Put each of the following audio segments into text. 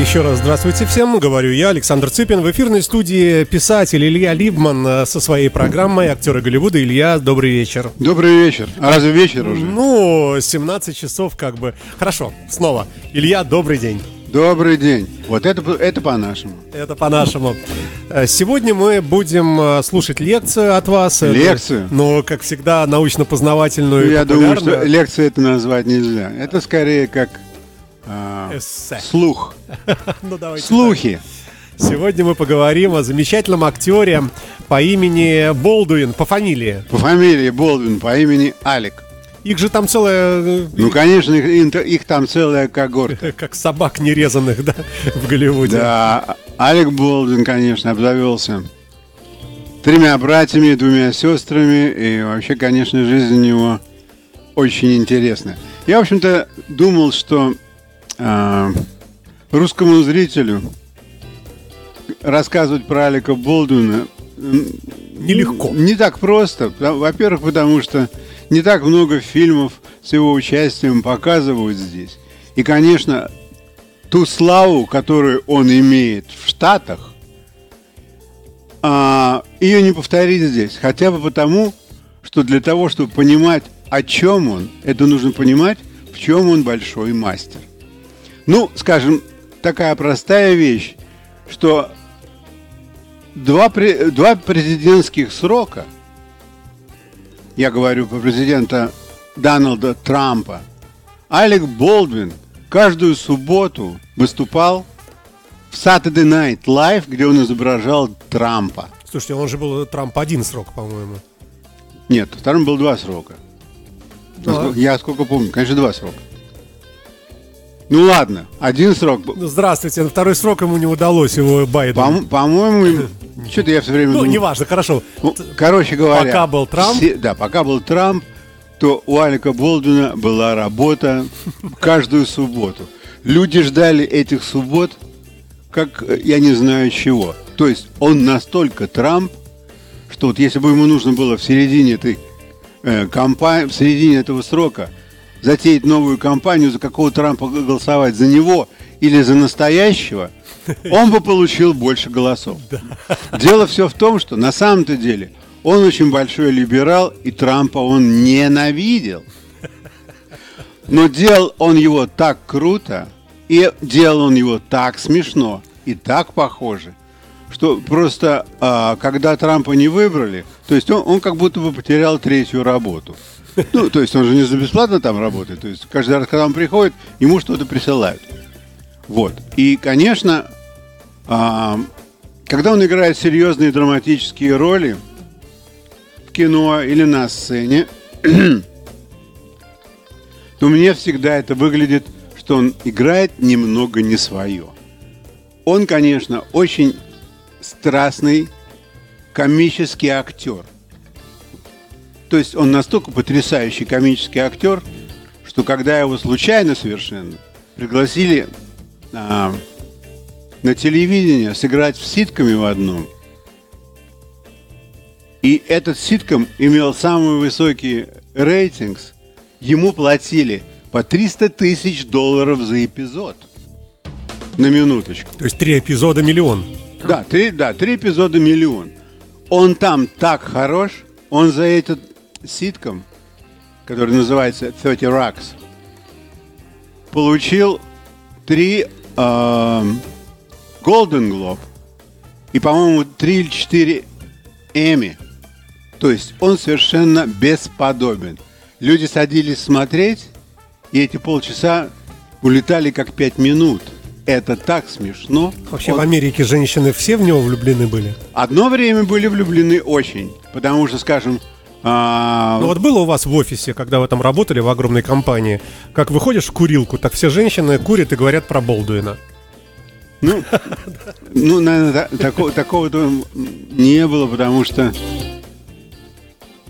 Еще раз здравствуйте всем, говорю я, Александр Цыпин. В эфирной студии писатель Илья Либман э, со своей программой «Актеры Голливуда». Илья, добрый вечер. Добрый вечер. А разве вечер уже? Ну, 17 часов как бы. Хорошо, снова. Илья, добрый день. Добрый день. Вот это, это по-нашему. Это по-нашему. Э, сегодня мы будем э, слушать лекцию от вас. Лекцию? Но, как всегда, научно-познавательную. Ну, я думаю, что лекцию это назвать нельзя. Это скорее как Эссе. Слух. ну, давайте Слухи. Так. Сегодня мы поговорим о замечательном актере по имени Болдуин, по фамилии. По фамилии Болдуин, по имени Алик. Их же там целая... Э, ну, конечно, их, их там целая когорта. Как собак нерезанных, да, в Голливуде. Да, Алик Болдуин, конечно, обзавелся тремя братьями, двумя сестрами. И вообще, конечно, жизнь у него очень интересная. Я, в общем-то, думал, что э, русскому зрителю рассказывать про Алика Болдуина нелегко. Не так просто. Во-первых, потому что не так много фильмов с его участием показывают здесь. И, конечно, ту славу, которую он имеет в Штатах, а, ее не повторить здесь. Хотя бы потому, что для того, чтобы понимать, о чем он, это нужно понимать, в чем он большой мастер. Ну, скажем, такая простая вещь, что два, два президентских срока, я говорю про президента Дональда Трампа, Алек Болдвин каждую субботу выступал в Saturday Night Live, где он изображал Трампа. Слушайте, он же был Трамп один срок, по-моему. Нет, вторым был два срока. Да. Я сколько помню, конечно, два срока. Ну ладно, один срок. Ну, здравствуйте, на второй срок ему не удалось, его Байден. По- моему что-то я все время... Ну, неважно, хорошо. Ну, короче говоря... Пока был Трамп... Все, да, пока был Трамп, то у Алика Болдуина была работа каждую субботу. Люди ждали этих суббот, как я не знаю чего. То есть он настолько Трамп, что вот если бы ему нужно было в середине этой э, кампании, в середине этого срока затеять новую кампанию, за какого Трампа голосовать, за него или за настоящего, он бы получил больше голосов. Дело все в том, что на самом-то деле он очень большой либерал, и Трампа он ненавидел. Но делал он его так круто, и делал он его так смешно, и так похоже, что просто а, когда Трампа не выбрали, то есть он, он как будто бы потерял третью работу. Ну, то есть он же не за бесплатно там работает. То есть каждый раз, когда он приходит, ему что-то присылают. Вот. И, конечно, а, когда он играет серьезные драматические роли в кино или на сцене, то мне всегда это выглядит, что он играет немного не свое. Он, конечно, очень страстный комический актер. То есть он настолько потрясающий комический актер, что когда его случайно совершенно пригласили а, на телевидение сыграть в ситками в одном, и этот ситком имел самый высокий рейтинг, ему платили по 300 тысяч долларов за эпизод. На минуточку. То есть три эпизода миллион. Да, три, да, три эпизода миллион. Он там так хорош, он за этот ситком, который называется 30 Rocks, получил три э, Golden Globe и, по-моему, три или четыре Эми. То есть он совершенно бесподобен. Люди садились смотреть, и эти полчаса улетали как пять минут. Это так смешно. Вообще Он... в Америке женщины все в него влюблены были? Одно время были влюблены очень. Потому что, скажем, а... Ну вот было у вас в офисе, когда вы там работали в огромной компании, как выходишь в курилку, так все женщины курят и говорят про Болдуина. Ну, ну наверное, такого, такого-то не было, потому что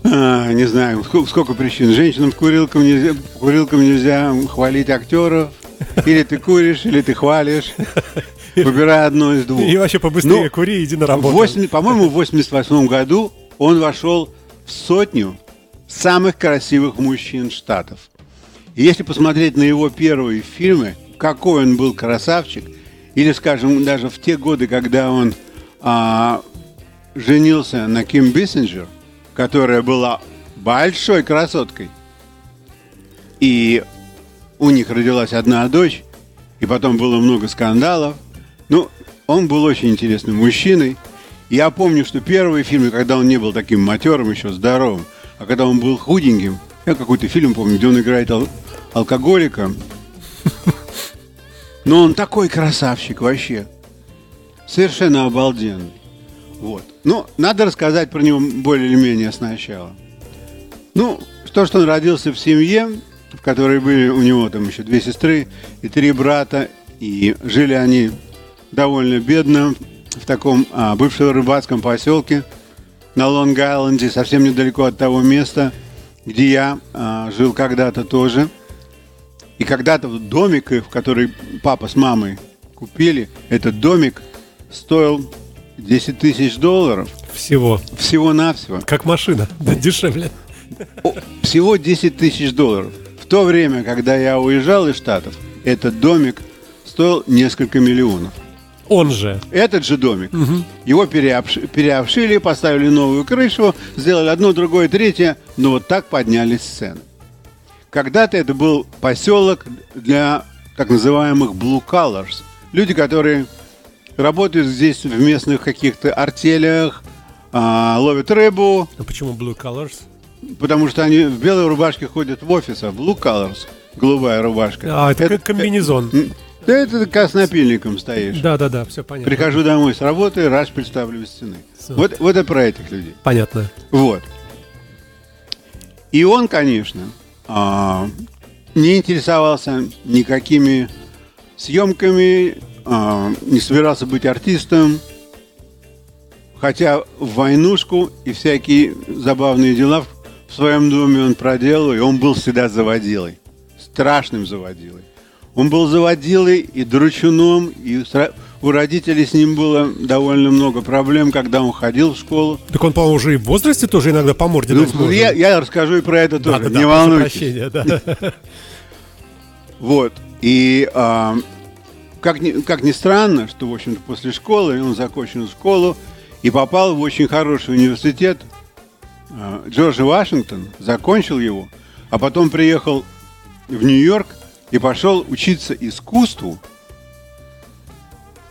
а, не знаю, сколько, сколько причин. Женщинам курилкам нельзя, курилкам нельзя хвалить актеров. Или ты куришь, или ты хвалишь. Выбирай одно из двух. И вообще побыстрее ну, кури, иди на работу. 8, по-моему, в 88 году он вошел в сотню самых красивых мужчин Штатов. И если посмотреть на его первые фильмы, какой он был красавчик, Или, скажем, даже в те годы, когда он а, женился на Ким Биссенджер, которая была большой красоткой, и у них родилась одна дочь, и потом было много скандалов. Ну, он был очень интересным мужчиной. Я помню, что первые фильмы, когда он не был таким матерым, еще здоровым, а когда он был худеньким, я какой-то фильм помню, где он играет ал- алкоголика. Но он такой красавчик вообще. Совершенно обалденный. Вот. Ну, надо рассказать про него более или менее сначала. Ну, то, что он родился в семье, в которой были у него там еще две сестры и три брата, и жили они довольно бедно в таком а, бывшем рыбацком поселке на Лонг-Айленде, совсем недалеко от того места, где я а, жил когда-то тоже. И когда-то домик, в который папа с мамой купили, этот домик стоил 10 тысяч долларов. Всего. Всего-навсего. Как машина, да, дешевле. Всего 10 тысяч долларов. В то время, когда я уезжал из Штатов, этот домик стоил несколько миллионов. Он же. Этот же домик. Его переобш- переобшили, поставили новую крышу, сделали одно, другое, третье, но вот так поднялись цены. Когда-то это был поселок для так называемых blue collars. Люди, которые работают здесь в местных каких-то артелях, а, ловят рыбу, А почему Blue Colors? потому что они в белой рубашке ходят в офис, а blue collars, голубая рубашка. А, это, как комбинезон. Да это как с напильником стоишь. Да, да, да, все понятно. Прихожу домой с работы, раз представлю из стены. Вот, вот это про этих людей. Понятно. Вот. И он, конечно, а, не интересовался никакими съемками, а, не собирался быть артистом, хотя в войнушку и всякие забавные дела в своем доме он проделал, и он был всегда заводилой, страшным заводилой. Он был заводилой и дручуном, и у родителей с ним было довольно много проблем, когда он ходил в школу. Так он, по-моему, уже и в возрасте тоже иногда по морде Ну, дать может. я, я расскажу и про это Да, тоже, да, да, не прошу волнуйтесь. прощения, да. Вот. И а, как, ни, как ни странно, что, в общем-то, после школы он закончил школу и попал в очень хороший университет а, Джорджа Вашингтон, закончил его, а потом приехал в Нью-Йорк и пошел учиться искусству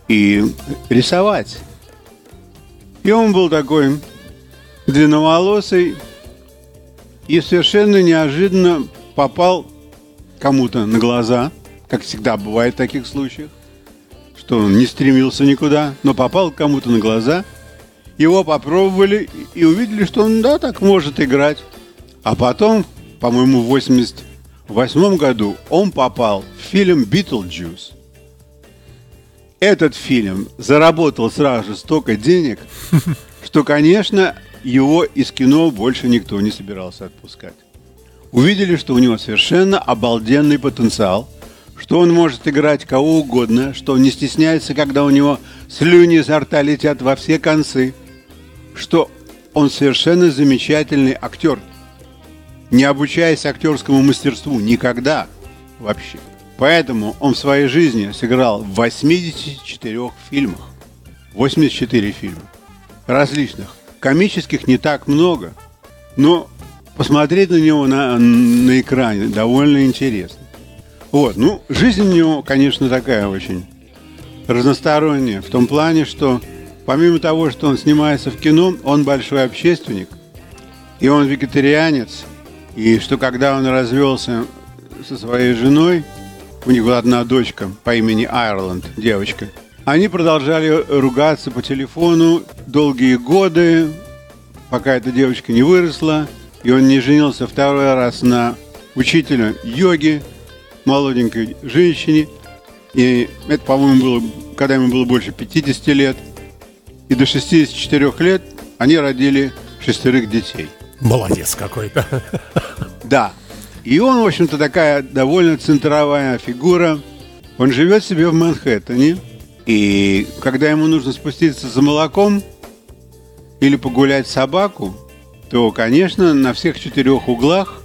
и рисовать. И он был такой длинноволосый и совершенно неожиданно попал кому-то на глаза, как всегда бывает в таких случаях, что он не стремился никуда, но попал кому-то на глаза, его попробовали и увидели, что он, да, так может играть. А потом, по-моему, в 88 году он попал в фильм «Битлджус». Этот фильм заработал сразу же столько денег, что, конечно, его из кино больше никто не собирался отпускать увидели, что у него совершенно обалденный потенциал, что он может играть кого угодно, что он не стесняется, когда у него слюни изо рта летят во все концы, что он совершенно замечательный актер, не обучаясь актерскому мастерству никогда вообще. Поэтому он в своей жизни сыграл в 84 фильмах. 84 фильма. Различных. Комических не так много, но посмотреть на него на, на экране довольно интересно. Вот, ну, жизнь у него, конечно, такая очень разносторонняя, в том плане, что помимо того, что он снимается в кино, он большой общественник, и он вегетарианец, и что когда он развелся со своей женой, у них была одна дочка по имени Айрланд, девочка, они продолжали ругаться по телефону долгие годы, пока эта девочка не выросла, и он не женился второй раз на учителя йоги, молоденькой женщине. И это, по-моему, было, когда ему было больше 50 лет. И до 64 лет они родили шестерых детей. Молодец какой-то. Да. И он, в общем-то, такая довольно центровая фигура. Он живет себе в Манхэттене. И когда ему нужно спуститься за молоком или погулять собаку, то, конечно, на всех четырех углах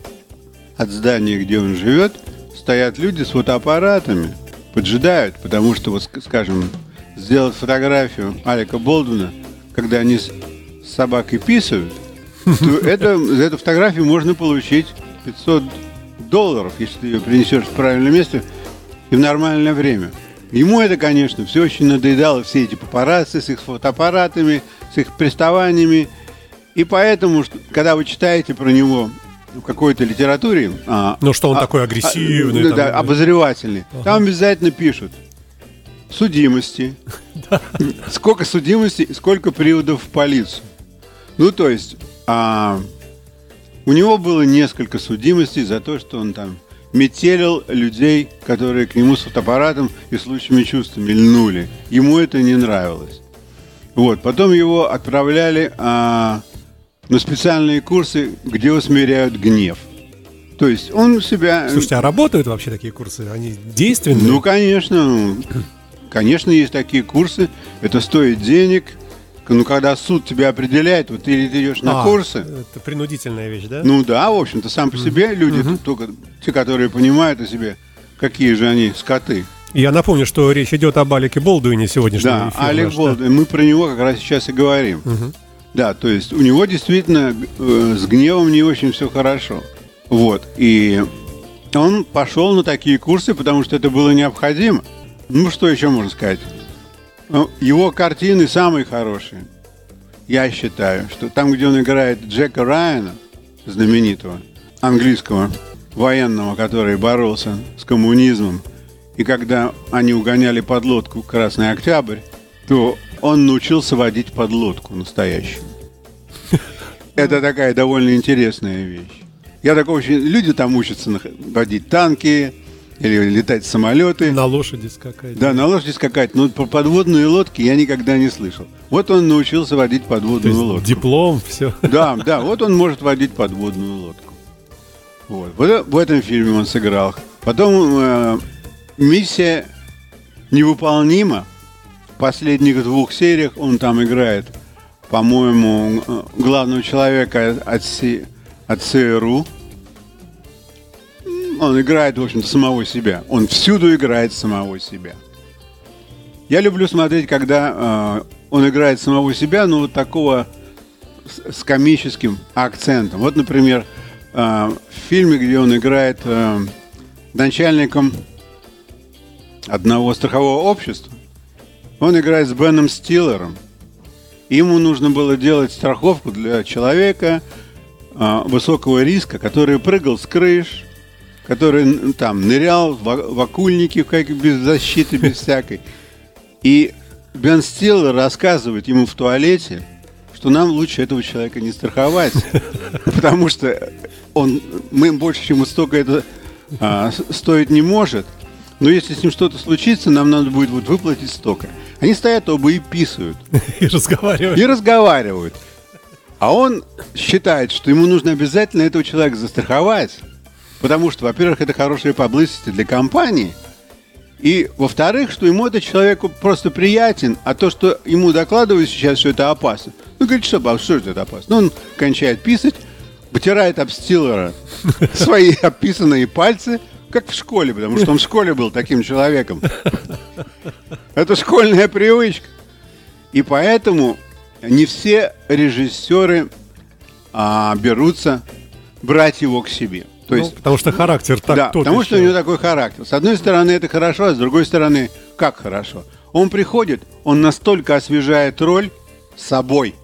от здания, где он живет, стоят люди с фотоаппаратами, поджидают, потому что, вот, скажем, сделать фотографию Алика Болдуна, когда они с собакой писают, то это, за эту фотографию можно получить 500 долларов, если ты ее принесешь в правильное место и в нормальное время. Ему это, конечно, все очень надоедало, все эти папарацци с их фотоаппаратами, с их приставаниями. И поэтому, когда вы читаете про него в какой-то литературе... А, ну, что он а, такой агрессивный. А, там, да, обозревательный. Ага. Там обязательно пишут судимости. Сколько судимости, сколько приводов в полицию. Ну, то есть, а, у него было несколько судимостей за то, что он там метелил людей, которые к нему с фотоаппаратом и с лучшими чувствами льнули. Ему это не нравилось. Вот. Потом его отправляли а, на специальные курсы, где усмиряют гнев. То есть он себя... Слушайте, а работают вообще такие курсы? Они действенные? Ну, конечно. Конечно, есть такие курсы. Это стоит денег – ну, когда суд тебя определяет, вот ты, ты идешь на а, курсы. Это принудительная вещь, да? Ну да, в общем-то, сам по себе люди, mm-hmm. только те, которые понимают о себе, какие же они скоты. Я напомню, что речь идет об Алике Болдуине сегодняшнего Да, эфира Алик наш, Болдуин, да? мы про него как раз сейчас и говорим. Угу. Да, то есть у него действительно э, с гневом не очень все хорошо. Вот, и он пошел на такие курсы, потому что это было необходимо. Ну, что еще можно сказать? Ну, его картины самые хорошие. Я считаю, что там, где он играет Джека Райана, знаменитого английского военного, который боролся с коммунизмом, и когда они угоняли подлодку «Красный Октябрь», то он научился водить подлодку настоящую. Это такая довольно интересная вещь. Я такой очень... Люди там учатся водить танки, или летать самолеты. На лошади скакать. Да, на лошади скакать. Но про подводные лодки я никогда не слышал. Вот он научился водить подводную То есть лодку. Диплом, все. Да, да, вот он может водить подводную лодку. Вот. вот в этом фильме он сыграл. Потом э, миссия невыполнима. В последних двух сериях он там играет, по-моему, э, главного человека от, от ЦРУ он играет, в общем-то, самого себя. Он всюду играет самого себя. Я люблю смотреть, когда э, он играет самого себя, но вот такого с, с комическим акцентом. Вот, например, э, в фильме, где он играет э, начальником одного страхового общества, он играет с Беном Стиллером. Ему нужно было делать страховку для человека э, высокого риска, который прыгал с крыш, который там нырял в, окульники как без защиты, без всякой. И Бен Стиллер рассказывает ему в туалете, что нам лучше этого человека не страховать, потому что он, мы больше, чем столько это а, стоить не может. Но если с ним что-то случится, нам надо будет вот выплатить столько. Они стоят оба и писают. И разговаривают. И разговаривают. А он считает, что ему нужно обязательно этого человека застраховать. Потому что, во-первых, это хорошая publicity для компании. И, во-вторых, что ему этот человек просто приятен, а то, что ему докладывают сейчас, что это опасно. Ну, говорит, что, а что это опасно? Ну, он кончает писать, вытирает об стилера свои описанные пальцы, как в школе, потому что он в школе был таким человеком. Это школьная привычка. И поэтому не все режиссеры а, берутся брать его к себе. То ну, есть, потому что характер так Да, потому еще. что у него такой характер. С одной стороны, это хорошо, а с другой стороны, как хорошо. Он приходит, он настолько освежает роль собой.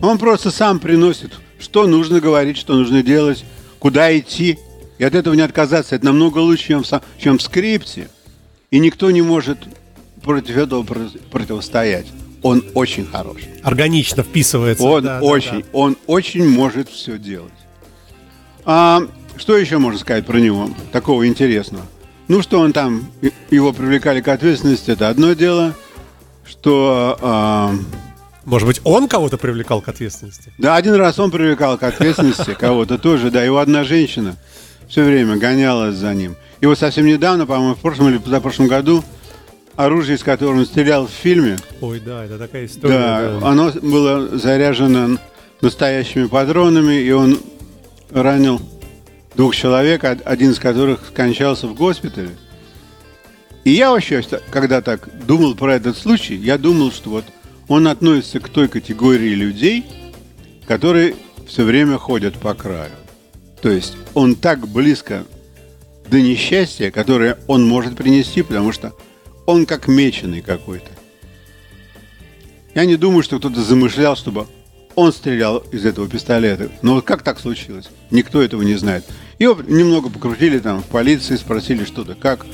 Он просто сам приносит, что нужно говорить, что нужно делать, куда идти. И от этого не отказаться. Это намного лучше, чем в, чем в скрипте. И никто не может против этого противостоять. Он очень хорош. Органично вписывается. Он да, очень, да, да. он очень может все делать. А что еще можно сказать про него такого интересного? Ну, что он там, его привлекали к ответственности, это одно дело. Что... А... Может быть, он кого-то привлекал к ответственности? Да, один раз он привлекал к ответственности кого-то тоже, да. Его одна женщина все время гонялась за ним. И вот совсем недавно, по-моему, в прошлом или позапрошлом году, оружие, с которым он стрелял в фильме... Ой, да, это такая история. Да, да. оно было заряжено настоящими патронами, и он ранил двух человек, один из которых скончался в госпитале. И я вообще, когда так думал про этот случай, я думал, что вот он относится к той категории людей, которые все время ходят по краю. То есть он так близко до несчастья, которое он может принести, потому что он как меченый какой-то. Я не думаю, что кто-то замышлял, чтобы он стрелял из этого пистолета. Но вот как так случилось? Никто этого не знает. Его немного покрутили там в полиции, спросили что-то, как.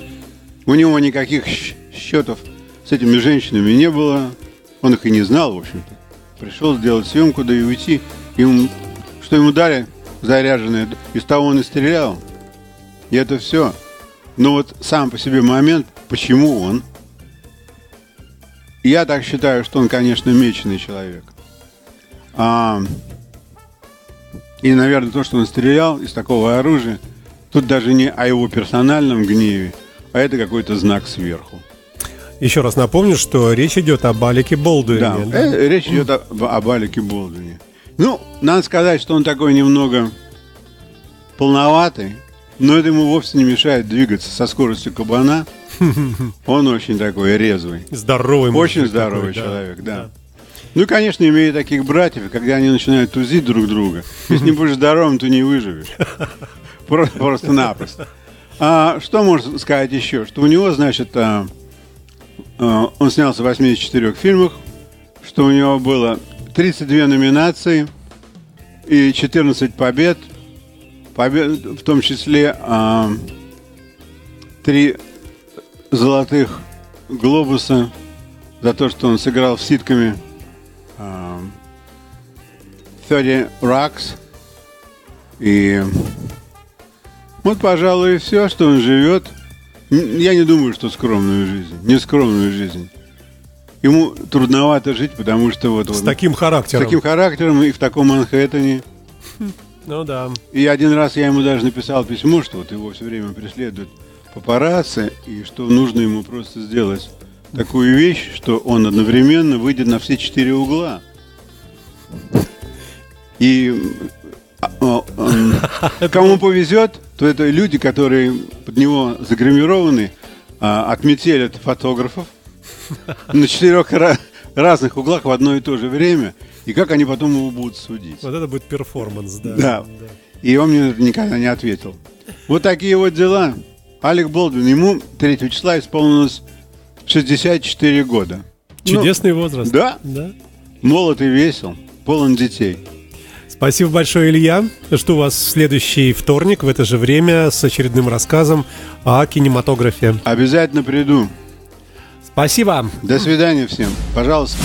У него никаких счетов с этими женщинами не было. Он их и не знал, в общем-то. Пришел сделать съемку, да и уйти. Ему, что ему дали заряженное, из того он и стрелял. И это все. Но вот сам по себе момент, почему он? Я так считаю, что он, конечно, меченый человек. А, и, наверное, то, что он стрелял из такого оружия, тут даже не о его персональном гневе, а это какой-то знак сверху. Еще раз напомню, что речь идет об Алике Болдуине. Да, да? Э, речь идет об, об Алике Болдуине. Ну, надо сказать, что он такой немного полноватый, но это ему вовсе не мешает двигаться со скоростью кабана. Он очень такой резвый. Здоровый. Очень здоровый такой, человек, да. да. Ну конечно, имея таких братьев, когда они начинают тузить друг друга, если не будешь здоровым, то не выживешь. Просто-напросто. А что можно сказать еще? Что у него, значит, а, а, он снялся в 84 фильмах, что у него было 32 номинации и 14 побед, побед в том числе а, 3 золотых глобуса за то, что он сыграл в ситками 30 Rocks. И вот, пожалуй, все, что он живет. Я не думаю, что скромную жизнь, не скромную жизнь. Ему трудновато жить, потому что вот... С вот, таким характером. С таким характером и в таком Манхэттене. Ну да. И один раз я ему даже написал письмо, что вот его все время преследуют папарацци, и что нужно ему просто сделать такую вещь, что он одновременно выйдет на все четыре угла. И а, а, кому повезет, то это люди, которые под него загримированы, а, отметелят фотографов на четырех разных углах в одно и то же время, и как они потом его будут судить. Вот это будет перформанс, да. Да. И он мне никогда не ответил. Вот такие вот дела. Алек Болдвин, ему 3 числа исполнилось 64 года. Чудесный ну, возраст. Да. да. Молод и весел, полон детей. Спасибо большое, Илья. Жду вас в следующий вторник в это же время с очередным рассказом о кинематографе. Обязательно приду. Спасибо. До свидания всем. Пожалуйста.